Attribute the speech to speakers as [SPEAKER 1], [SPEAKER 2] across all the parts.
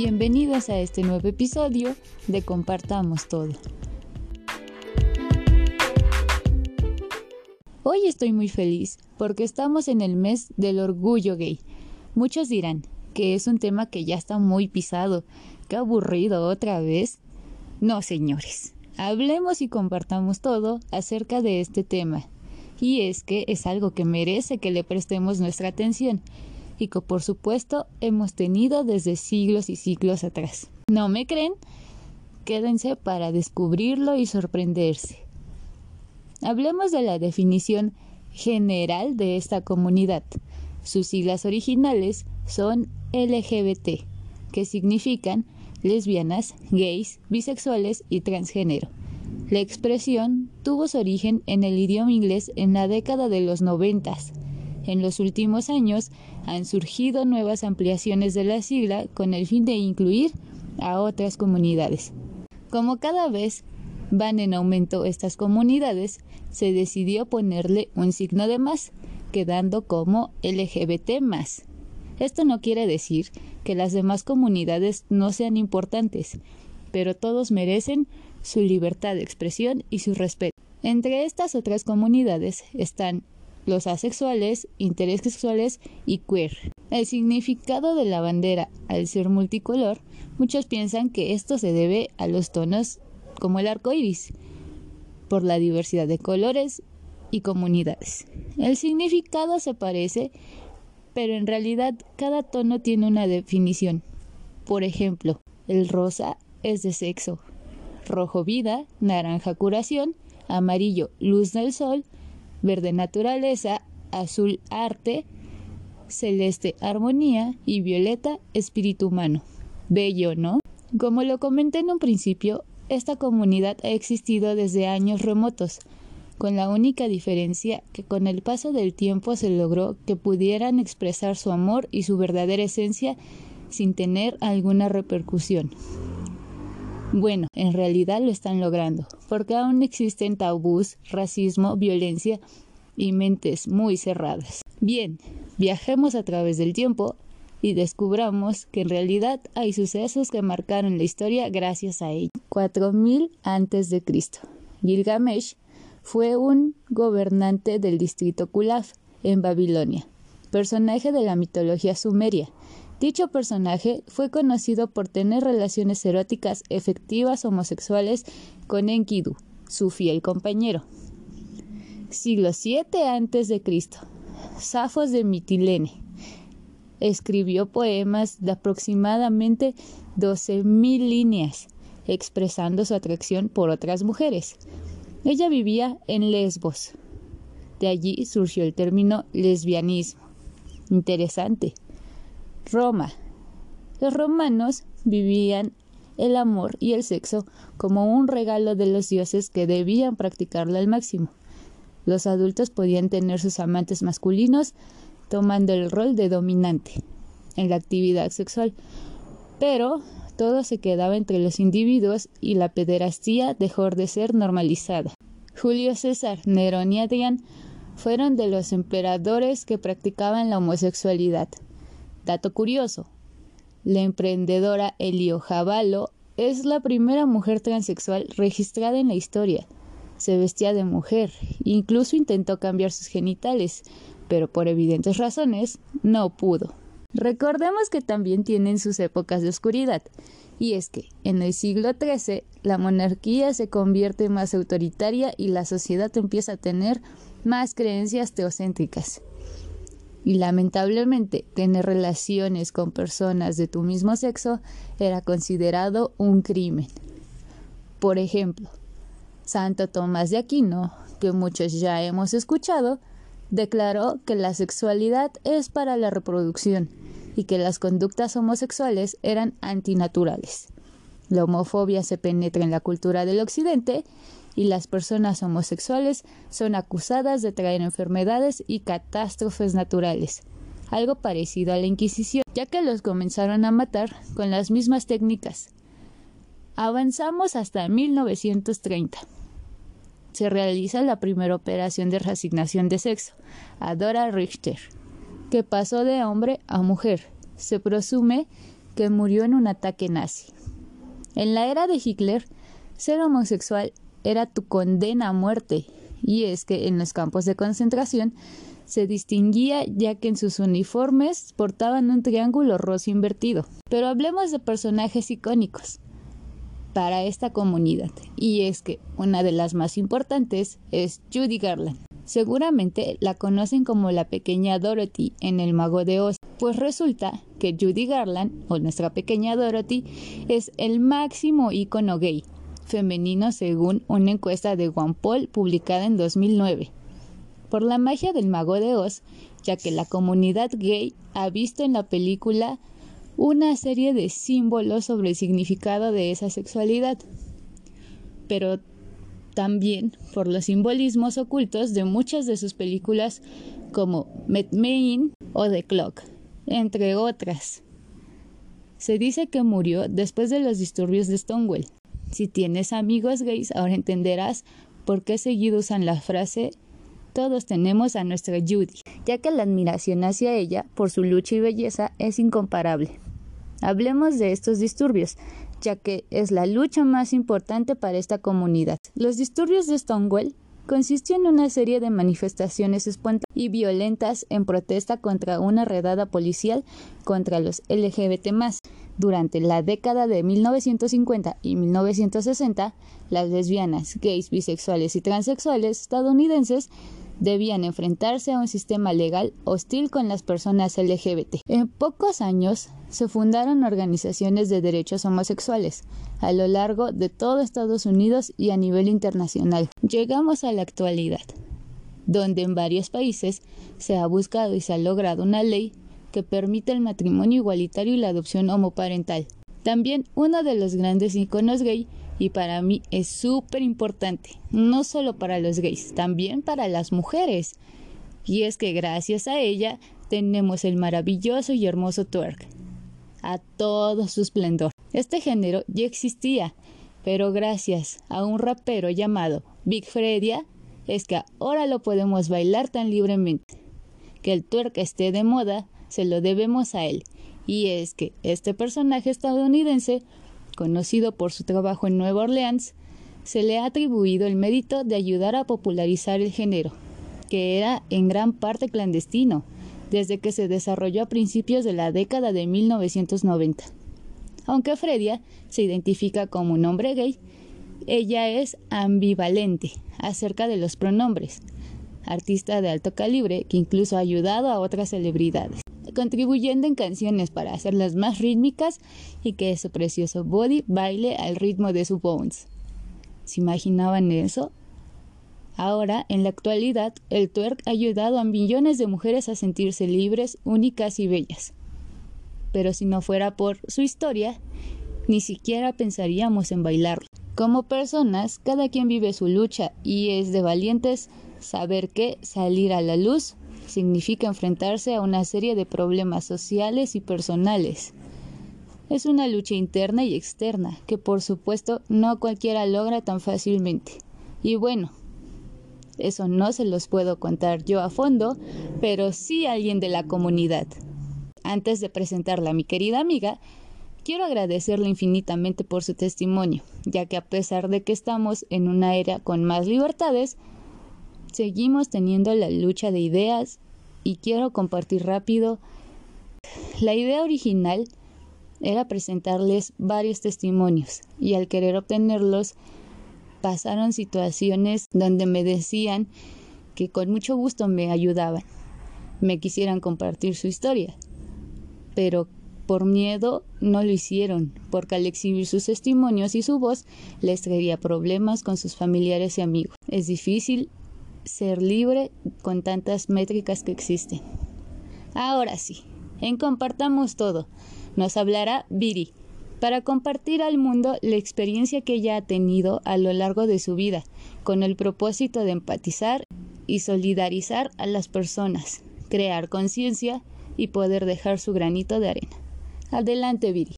[SPEAKER 1] Bienvenidos a este nuevo episodio de Compartamos Todo. Hoy estoy muy feliz porque estamos en el mes del orgullo gay. Muchos dirán que es un tema que ya está muy pisado, qué aburrido otra vez. No, señores, hablemos y compartamos todo acerca de este tema. Y es que es algo que merece que le prestemos nuestra atención por supuesto hemos tenido desde siglos y siglos atrás. ¿No me creen? Quédense para descubrirlo y sorprenderse. Hablemos de la definición general de esta comunidad. Sus siglas originales son LGBT, que significan lesbianas, gays, bisexuales y transgénero. La expresión tuvo su origen en el idioma inglés en la década de los noventas. En los últimos años han surgido nuevas ampliaciones de la sigla con el fin de incluir a otras comunidades. Como cada vez van en aumento estas comunidades, se decidió ponerle un signo de más, quedando como LGBT. Esto no quiere decir que las demás comunidades no sean importantes, pero todos merecen su libertad de expresión y su respeto. Entre estas otras comunidades están los asexuales, intersexuales y queer. El significado de la bandera, al ser multicolor, muchos piensan que esto se debe a los tonos como el arco iris, por la diversidad de colores y comunidades. El significado se parece, pero en realidad cada tono tiene una definición. Por ejemplo, el rosa es de sexo, rojo vida, naranja curación, amarillo luz del sol, verde naturaleza, azul arte, celeste armonía y violeta espíritu humano. Bello, ¿no? Como lo comenté en un principio, esta comunidad ha existido desde años remotos, con la única diferencia que con el paso del tiempo se logró que pudieran expresar su amor y su verdadera esencia sin tener alguna repercusión. Bueno, en realidad lo están logrando, porque aún existen tabús, racismo, violencia y mentes muy cerradas. Bien, viajemos a través del tiempo y descubramos que en realidad hay sucesos que marcaron la historia gracias a ello. 4000 antes de Cristo. Gilgamesh fue un gobernante del distrito Kulaf en Babilonia, personaje de la mitología sumeria Dicho personaje fue conocido por tener relaciones eróticas efectivas homosexuales con Enkidu, su fiel compañero. Siglo VII a.C. Safos de Mitilene. Escribió poemas de aproximadamente 12.000 líneas, expresando su atracción por otras mujeres. Ella vivía en Lesbos. De allí surgió el término lesbianismo. Interesante. Roma. Los romanos vivían el amor y el sexo como un regalo de los dioses que debían practicarlo al máximo. Los adultos podían tener sus amantes masculinos tomando el rol de dominante en la actividad sexual, pero todo se quedaba entre los individuos y la pederastía dejó de ser normalizada. Julio César, Nerón y Adrián fueron de los emperadores que practicaban la homosexualidad. Dato curioso. La emprendedora Elio Javalo es la primera mujer transexual registrada en la historia. Se vestía de mujer, incluso intentó cambiar sus genitales, pero por evidentes razones no pudo. Recordemos que también tienen sus épocas de oscuridad, y es que en el siglo XIII la monarquía se convierte más autoritaria y la sociedad empieza a tener más creencias teocéntricas y lamentablemente tener relaciones con personas de tu mismo sexo era considerado un crimen. Por ejemplo, Santo Tomás de Aquino, que muchos ya hemos escuchado, declaró que la sexualidad es para la reproducción y que las conductas homosexuales eran antinaturales. La homofobia se penetra en la cultura del Occidente y las personas homosexuales son acusadas de traer enfermedades y catástrofes naturales, algo parecido a la Inquisición, ya que los comenzaron a matar con las mismas técnicas. Avanzamos hasta 1930. Se realiza la primera operación de reasignación de sexo, a Dora Richter, que pasó de hombre a mujer. Se presume que murió en un ataque nazi. En la era de Hitler, ser homosexual era tu condena a muerte, y es que en los campos de concentración se distinguía ya que en sus uniformes portaban un triángulo rosa invertido. Pero hablemos de personajes icónicos para esta comunidad, y es que una de las más importantes es Judy Garland. Seguramente la conocen como la pequeña Dorothy en El Mago de Oz, pues resulta que Judy Garland, o nuestra pequeña Dorothy, es el máximo icono gay femenino según una encuesta de Paul publicada en 2009. Por la magia del Mago de Oz, ya que la comunidad gay ha visto en la película una serie de símbolos sobre el significado de esa sexualidad. Pero también por los simbolismos ocultos de muchas de sus películas como Met Me o The Clock, entre otras. Se dice que murió después de los disturbios de Stonewall. Si tienes amigos gays, ahora entenderás por qué seguido usan la frase todos tenemos a nuestra Judy, ya que la admiración hacia ella por su lucha y belleza es incomparable. Hablemos de estos disturbios, ya que es la lucha más importante para esta comunidad. Los disturbios de Stonewall consistieron en una serie de manifestaciones espontáneas y violentas en protesta contra una redada policial contra los LGBT. Durante la década de 1950 y 1960, las lesbianas, gays, bisexuales y transexuales estadounidenses debían enfrentarse a un sistema legal hostil con las personas LGBT. En pocos años se fundaron organizaciones de derechos homosexuales a lo largo de todo Estados Unidos y a nivel internacional. Llegamos a la actualidad, donde en varios países se ha buscado y se ha logrado una ley que permite el matrimonio igualitario y la adopción homoparental. También uno de los grandes iconos gay y para mí es súper importante, no solo para los gays, también para las mujeres. Y es que gracias a ella tenemos el maravilloso y hermoso twerk, a todo su esplendor. Este género ya existía, pero gracias a un rapero llamado Big Fredia, es que ahora lo podemos bailar tan libremente. Que el twerk esté de moda, se lo debemos a él. Y es que este personaje estadounidense conocido por su trabajo en Nueva Orleans, se le ha atribuido el mérito de ayudar a popularizar el género, que era en gran parte clandestino, desde que se desarrolló a principios de la década de 1990. Aunque Fredia se identifica como un hombre gay, ella es ambivalente acerca de los pronombres, artista de alto calibre que incluso ha ayudado a otras celebridades contribuyendo en canciones para hacerlas más rítmicas y que su precioso body baile al ritmo de su bones. ¿Se imaginaban eso? Ahora, en la actualidad, el twerk ha ayudado a millones de mujeres a sentirse libres, únicas y bellas. Pero si no fuera por su historia, ni siquiera pensaríamos en bailarlo. Como personas, cada quien vive su lucha y es de valientes saber que salir a la luz significa enfrentarse a una serie de problemas sociales y personales. Es una lucha interna y externa que por supuesto no cualquiera logra tan fácilmente. Y bueno, eso no se los puedo contar yo a fondo, pero sí alguien de la comunidad. Antes de presentarla a mi querida amiga, quiero agradecerle infinitamente por su testimonio, ya que a pesar de que estamos en una era con más libertades, seguimos teniendo la lucha de ideas y quiero compartir rápido. La idea original era presentarles varios testimonios y al querer obtenerlos pasaron situaciones donde me decían que con mucho gusto me ayudaban, me quisieran compartir su historia, pero por miedo no lo hicieron, porque al exhibir sus testimonios y su voz les traería problemas con sus familiares y amigos. Es difícil ser libre con tantas métricas que existen. Ahora sí, en Compartamos Todo, nos hablará Viri, para compartir al mundo la experiencia que ella ha tenido a lo largo de su vida, con el propósito de empatizar y solidarizar a las personas, crear conciencia y poder dejar su granito de arena. Adelante, Viri.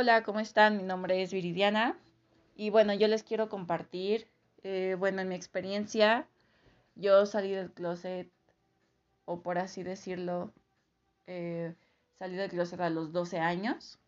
[SPEAKER 2] Hola, ¿cómo están? Mi nombre es Viridiana y bueno, yo les quiero compartir, eh, bueno, en mi experiencia yo salí del closet, o por así decirlo, eh, salí del closet a los 12 años.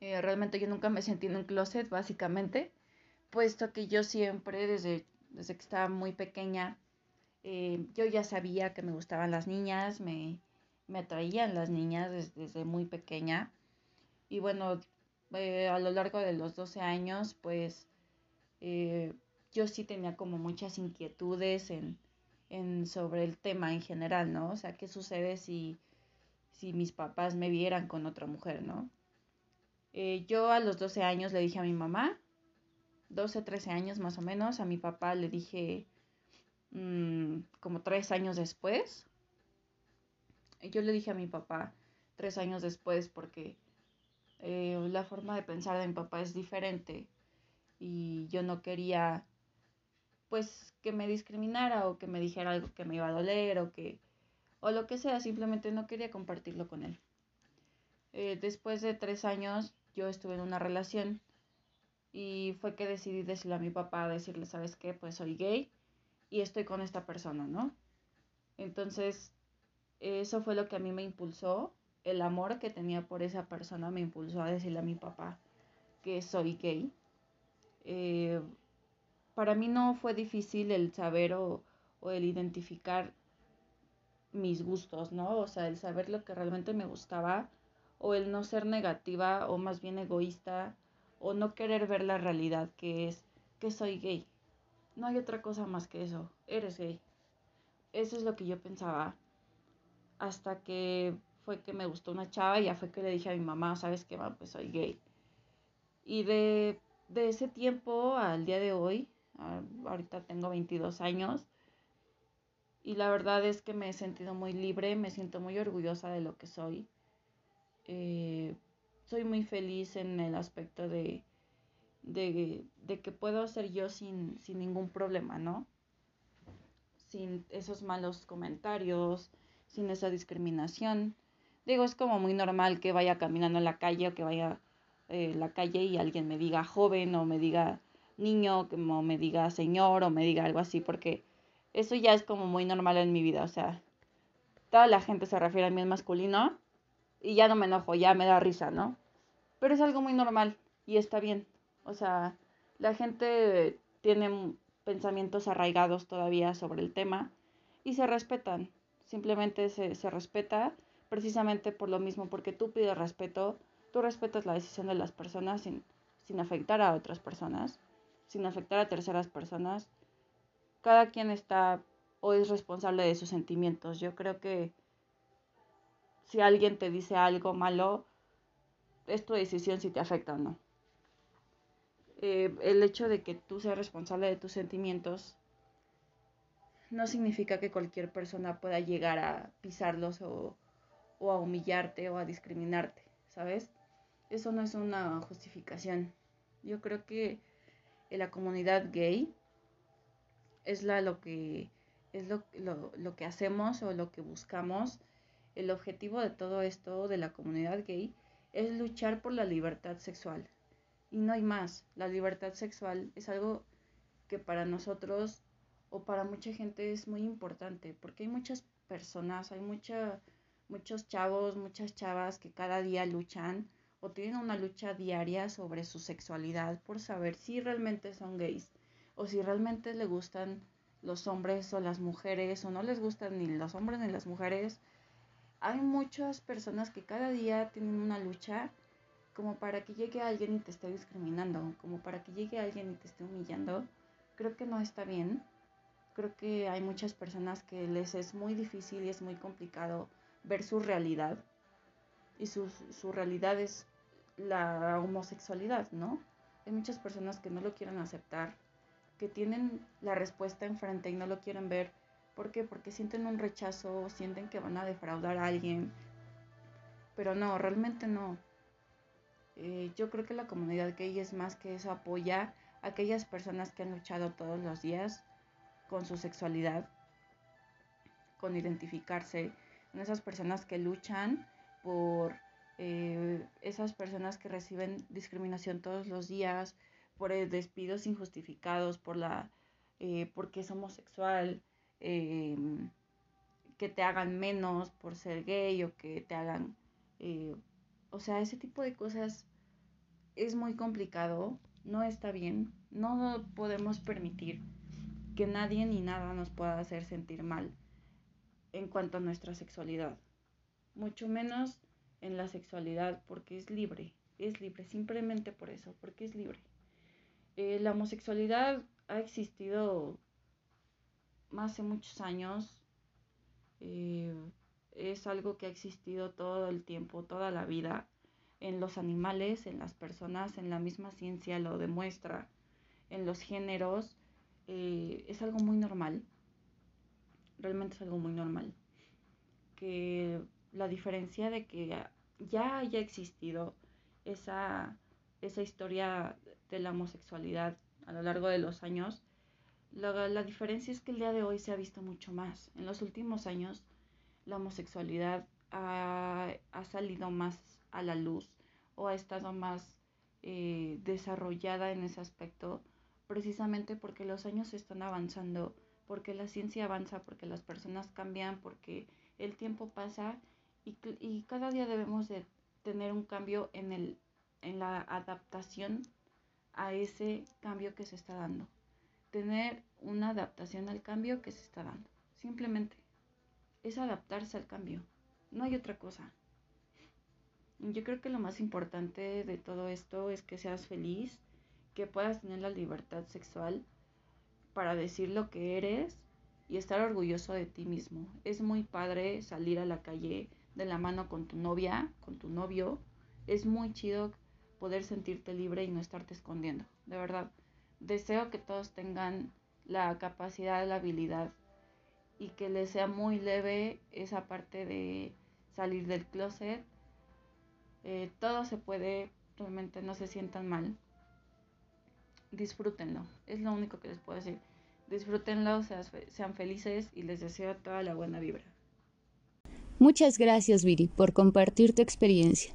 [SPEAKER 2] Eh, realmente yo nunca me sentí en un closet, básicamente, puesto que yo siempre, desde, desde que estaba muy pequeña, eh, yo ya sabía que me gustaban las niñas, me, me atraían las niñas desde, muy pequeña. Y bueno, a lo largo de los 12 años, pues yo sí tenía como muchas inquietudes en, en, sobre el tema en general, ¿no? O sea, ¿qué sucede si, si mis papás me vieran con otra mujer, ¿no? Eh, yo a los 12 años le dije a mi mamá, 12, 13 años más o menos, a mi papá le dije mmm, como tres años después. Yo le dije a mi papá tres años después porque eh, la forma de pensar de mi papá es diferente y yo no quería pues que me discriminara o que me dijera algo que me iba a doler o que o lo que sea, simplemente no quería compartirlo con él. Eh, después de tres años yo estuve en una relación y fue que decidí decirle a mi papá, decirle, ¿sabes qué? Pues soy gay y estoy con esta persona, ¿no? Entonces, eso fue lo que a mí me impulsó, el amor que tenía por esa persona me impulsó a decirle a mi papá que soy gay. Eh, para mí no fue difícil el saber o, el identificar mis gustos, ¿no? O sea, el saber lo que realmente me gustaba o el no ser negativa o más bien egoísta o no querer ver la realidad que es que soy gay. No hay otra cosa más que eso, eres gay. Eso es lo que yo pensaba hasta que fue que me gustó una chava y ya fue que le dije a mi mamá, ¿sabes qué? Pues soy gay. Y de, de ese tiempo al día de hoy, Ah, ahorita tengo 22 años y la verdad es que me he sentido muy libre, me siento muy orgullosa de lo que soy. Eh, soy muy feliz en el aspecto de, de, que puedo ser yo sin, sin ningún problema, ¿no? Sin esos malos comentarios, sin esa discriminación. Digo, es como muy normal que vaya caminando en la calle o que vaya en eh, la calle y alguien me diga joven o me diga niño, como me diga señor o me diga algo así, porque eso ya es como muy normal en mi vida, o sea, toda la gente se refiere a mí en masculino y ya no me enojo, ya me da risa, ¿no? Pero es algo muy normal y está bien, o sea, la gente tiene pensamientos arraigados todavía sobre el tema y se respetan, simplemente se, se respeta precisamente por lo mismo, porque tú pides respeto, tú respetas la decisión de las personas sin, sin afectar a otras personas sin afectar a terceras personas, cada quien está o es responsable de sus sentimientos. Yo creo que si alguien te dice algo malo, es tu decisión si te afecta o no. Eh, el hecho de que tú seas responsable de tus sentimientos no significa que cualquier persona pueda llegar a pisarlos o, o a humillarte o a discriminarte, ¿sabes? Eso no es una justificación. Yo creo que en la comunidad gay es lo, que hacemos o lo que buscamos. El objetivo de todo esto de la comunidad gay es luchar por la libertad sexual. Y no hay más. La libertad sexual es algo que para nosotros o para mucha gente es muy importante, porque hay muchas personas, hay mucha, muchos chavos, muchas chavas que cada día luchan o tienen una lucha diaria sobre su sexualidad por saber si realmente son gays o si realmente les gustan los hombres o las mujeres o no les gustan ni los hombres ni las mujeres. Hay muchas personas que cada día tienen una lucha como para que llegue alguien y te esté discriminando, como para que llegue alguien y te esté humillando. Creo que no está bien. Creo que hay muchas personas que les es muy difícil y es muy complicado ver su realidad. Y su, su realidad es la homosexualidad, ¿no? Hay muchas personas que no lo quieren aceptar, que tienen la respuesta enfrente y no lo quieren ver. ¿Por qué? Porque sienten un rechazo, sienten que van a defraudar a alguien. Pero no, realmente no. Eh, yo creo que la comunidad gay es más que eso, apoya a aquellas personas que han luchado todos los días con su sexualidad, con identificarse, esas personas que luchan por eh, esas personas que reciben discriminación todos los días, por despidos injustificados, por la eh, porque es homosexual, em, que te hagan menos por ser gay o que te hagan, eh, o sea, ese tipo de cosas es muy complicado, no está bien, no podemos permitir que nadie ni nada nos pueda hacer sentir mal en cuanto a nuestra sexualidad, mucho menos en la sexualidad porque es libre, es libre simplemente por eso, porque es libre. Eh, la homosexualidad ha existido hace muchos años, eh, es algo que ha existido todo el tiempo, toda la vida, en los animales, en las personas, en la misma ciencia lo demuestra, en los géneros, eh, es algo muy normal, realmente es algo muy normal, que la diferencia de que ya haya existido esa, esa historia de la homosexualidad a lo largo de los años, la, la, diferencia es que el día de hoy se ha visto mucho más. En los últimos años la homosexualidad ha, ha salido más a la luz o ha estado más eh, desarrollada en ese aspecto precisamente porque los años están avanzando, porque la ciencia avanza, porque las personas cambian, porque el tiempo pasa y, y cada día debemos de tener un cambio en, el, en la adaptación a ese cambio que se está dando. Tener una adaptación al cambio que se está dando. Simplemente es adaptarse al cambio. No hay otra cosa. Yo creo que lo más importante de todo esto es que seas feliz, que puedas tener la libertad sexual para decir lo que eres y estar orgulloso de ti mismo. Es muy padre salir a la calle de la mano con tu novia, con tu novio. Es muy chido poder sentirte libre y no estarte escondiendo. De verdad, deseo que todos tengan la capacidad, la habilidad y que les sea muy leve esa parte de salir del closet. Eh, todo se puede, realmente no se sientan mal. Disfrútenlo, es lo único que les puedo decir. Disfrútenlo, sean felices y les deseo toda la buena vibra.
[SPEAKER 1] Muchas gracias, Viri, por compartir tu experiencia.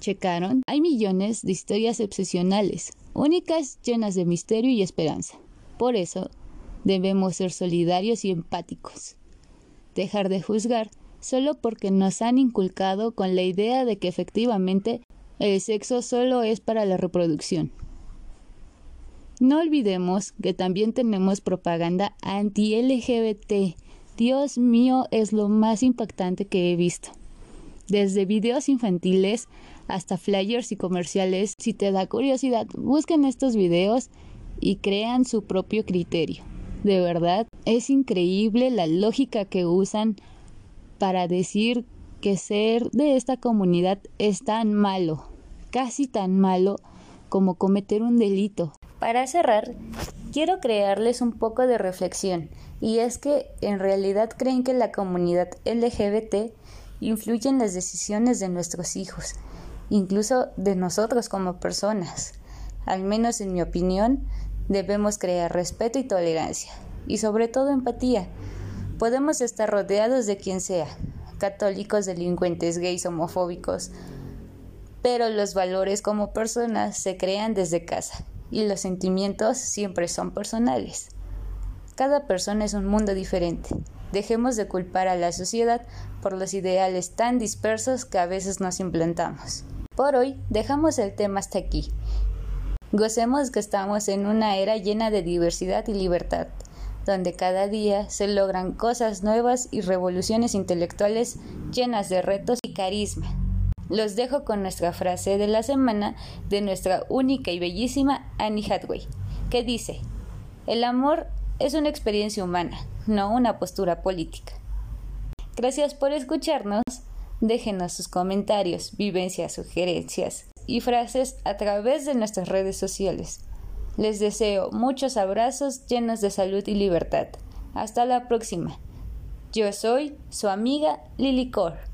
[SPEAKER 1] ¿Checaron? Hay millones de historias excepcionales, únicas, llenas de misterio y esperanza. Por eso, debemos ser solidarios y empáticos. Dejar de juzgar solo porque nos han inculcado con la idea de que efectivamente el sexo solo es para la reproducción. No olvidemos que también tenemos propaganda anti-LGBT Dios mío, es lo más impactante que he visto. Desde videos infantiles hasta flyers y comerciales, si te da curiosidad, busquen estos videos y crean su propio criterio. De verdad, es increíble la lógica que usan para decir que ser de esta comunidad es tan malo, casi tan malo como cometer un delito. Para cerrar, quiero crearles un poco de reflexión y es que en realidad creen que la comunidad LGBT influye en las decisiones de nuestros hijos, incluso de nosotros como personas. Al menos en mi opinión, debemos crear respeto y tolerancia, y sobre todo empatía. Podemos estar rodeados de quien sea, católicos, delincuentes, gays, homofóbicos, pero los valores como personas se crean desde casa y los sentimientos siempre son personales. Cada persona es un mundo diferente. Dejemos de culpar a la sociedad por los ideales tan dispersos que a veces nos implantamos. Por hoy dejamos el tema hasta aquí. Gocemos que estamos en una era llena de diversidad y libertad, donde cada día se logran cosas nuevas y revoluciones intelectuales llenas de retos y carisma. Los dejo con nuestra frase de la semana de nuestra única y bellísima Annie Hathaway, que dice, el amor es una experiencia humana, no una postura política. Gracias por escucharnos. Déjenos sus comentarios, vivencias, sugerencias y frases a través de nuestras redes sociales. Les deseo muchos abrazos llenos de salud y libertad. Hasta la próxima. Yo soy su amiga Lily Core.